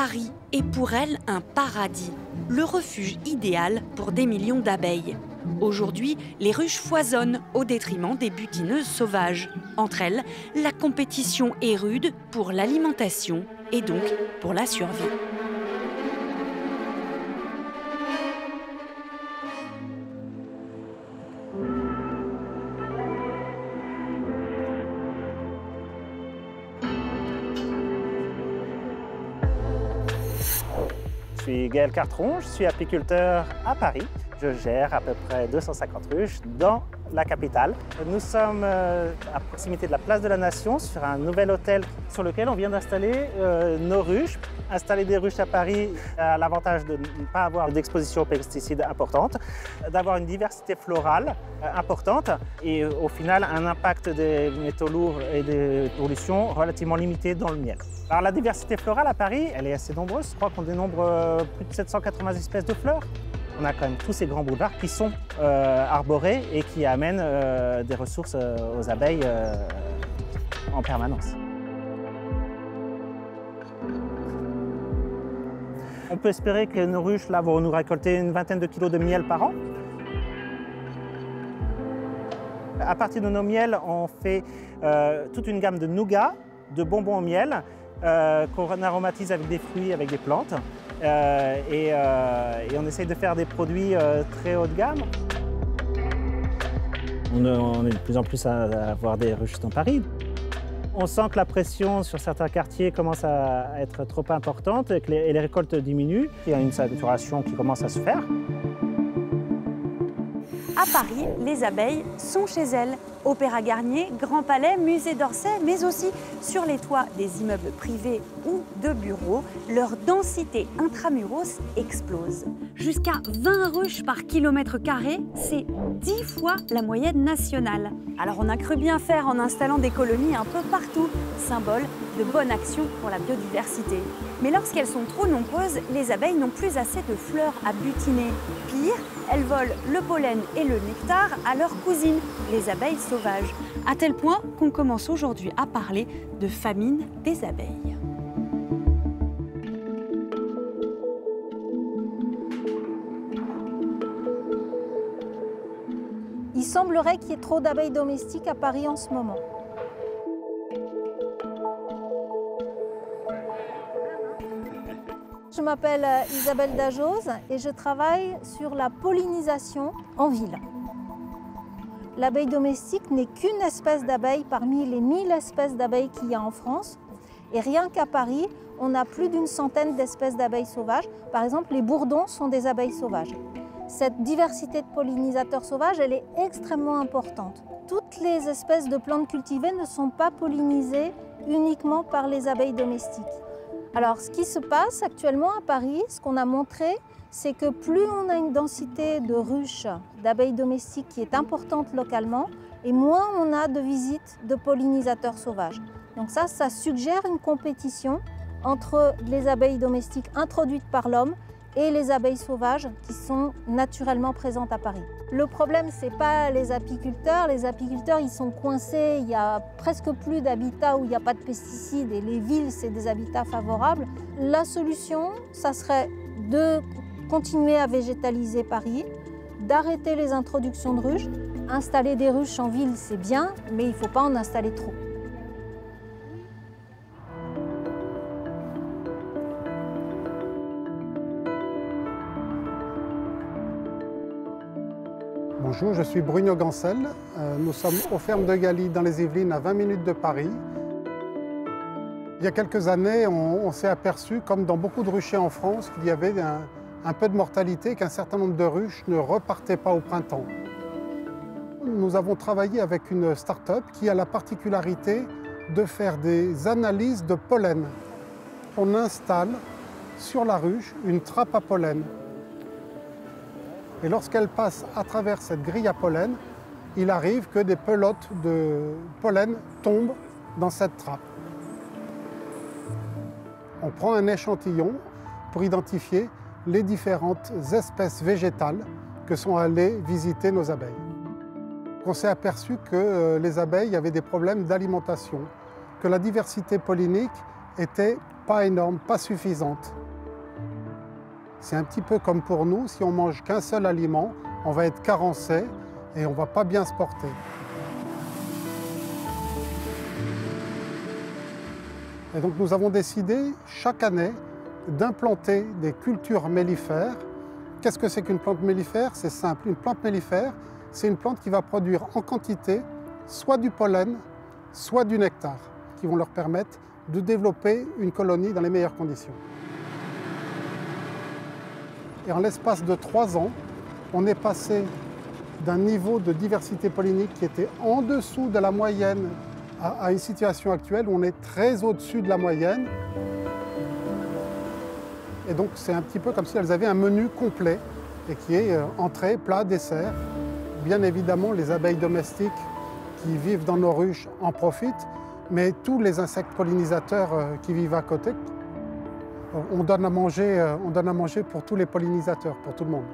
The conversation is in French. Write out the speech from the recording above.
Paris est pour elles un paradis, le refuge idéal pour des millions d'abeilles. Aujourd'hui, les ruches foisonnent au détriment des butineuses sauvages. Entre elles, la compétition est rude pour l'alimentation et donc pour la survie. Suis Gaël Cartron, je suis apiculteur à Paris. Je gère à peu près 250 ruches dans la capitale. Nous sommes euh, à proximité de la place de la Nation sur un nouvel hôtel sur lequel on vient d'installer euh, nos ruches. Installer des ruches à Paris a l'avantage de ne pas avoir d'exposition aux pesticides importante, d'avoir une diversité florale euh, importante et au final un impact des métaux lourds et des pollutions relativement limité dans le miel. Alors la diversité florale à Paris, elle est assez nombreuse. Je crois qu'on dénombre plus de 780 espèces de fleurs on a quand même tous ces grands boulevards qui sont euh, arborés et qui amènent euh, des ressources euh, aux abeilles en permanence. On peut espérer que nos ruches là, vont nous récolter une vingtaine de kilos de miel par an. À partir de nos miels, on fait toute une gamme de nougats, de bonbons au miel, qu'on aromatise avec des fruits, avec des plantes. Euh, euh, et, on essaye de faire des produits euh, très haut de gamme. On, est de plus en plus à, avoir des ruches dans Paris. On sent que la pression sur certains quartiers commence à être trop importante et que les, les récoltes diminuent. Il y a une saturation qui commence à se faire. À Paris, les abeilles sont chez elles. Opéra Garnier, Grand Palais, Musée d'Orsay, mais aussi sur les toits des immeubles privés ou de bureaux, leur densité intramuros explose. Jusqu'à 20 ruches par kilomètre carré, c'est 10 fois la moyenne nationale. Alors on a cru bien faire en installant des colonies un peu partout, symbole de bonne action pour la biodiversité. Mais lorsqu'elles sont trop nombreuses, les abeilles n'ont plus assez de fleurs à butiner. Pire, elles volent le pollen et le nectar à leurs cousines, les abeilles sauvages. À tel point qu'on commence aujourd'hui à parler de famine des abeilles. Il semblerait qu'il y ait trop d'abeilles domestiques à Paris en ce moment. Je m'appelle euh, Isabelle Dajose et je travaille sur la pollinisation en ville. L'abeille domestique n'est qu'une espèce d'abeille parmi les 1000 espèces d'abeilles qu'il y a en France. Et rien qu'à Paris, on a plus d'une centaine d'espèces d'abeilles sauvages. Par exemple, les bourdons sont des abeilles sauvages. Cette diversité de pollinisateurs sauvages, elle est extrêmement importante. Toutes les espèces de plantes cultivées ne sont pas pollinisées uniquement par les abeilles domestiques. Alors, ce qui se passe actuellement à Paris, ce qu'on a montré, c'est que plus on a une densité de ruches d'abeilles domestiques qui est importante localement, et moins on a de visites de pollinisateurs sauvages. Donc ça, ça suggère une compétition entre les abeilles domestiques introduites par l'homme et les abeilles sauvages qui sont naturellement présentes à Paris. Le problème, ce n'est pas les apiculteurs. Les apiculteurs, ils sont coincés. Il y a presque plus d'habitats où il n'y a pas de pesticides et les villes, c'est des habitats favorables. La solution, ça serait de continuer à végétaliser Paris, d'arrêter les introductions de ruches. Installer des ruches en ville, c'est bien, mais il ne faut pas en installer trop. Bonjour, je suis Bruno Gancel. Euh, nous sommes aux fermes de Galie dans les Yvelines à 20 minutes de Paris. Il y a quelques années, on, s'est aperçu, comme dans beaucoup de ruchers en France, qu'il y avait un, peu de mortalité, qu'un certain nombre de ruches ne repartaient pas au printemps. Nous avons travaillé avec une start-up qui a la particularité de faire des analyses de pollen. On installe sur la ruche une trappe à pollen et lorsqu'elle passe à travers cette grille à pollen, il arrive que des pelotes de pollen tombent dans cette trappe. On prend un échantillon pour identifier les différentes espèces végétales que sont allées visiter nos abeilles. On s'est aperçu que euh, les abeilles avaient des problèmes d'alimentation, que la diversité pollinique était pas énorme, pas suffisante. C'est un petit peu comme pour nous, si on mange qu'un seul aliment, on va être carencé et on va pas bien se porter. Et donc nous avons décidé chaque année d'implanter des cultures mellifères. Qu'est-ce que c'est qu'une plante mellifère? C'est simple, une plante mellifère, c'est une plante qui va produire en quantité soit du pollen, soit du nectar, qui vont leur permettre de développer une colonie dans les meilleures conditions. Et en l'espace de trois ans, on est passé d'un niveau de diversité pollinique qui était en dessous de la moyenne à, une situation actuelle où on est très au-dessus de la moyenne. Et donc c'est un petit peu comme si elles avaient un menu complet et qui est euh, entrée, plat, dessert. Bien évidemment, les abeilles domestiques qui vivent dans nos ruches en profitent, mais tous les insectes pollinisateurs euh, qui vivent à côté, on donne à manger, euh, on donne à manger pour tous les pollinisateurs, pour tout le monde.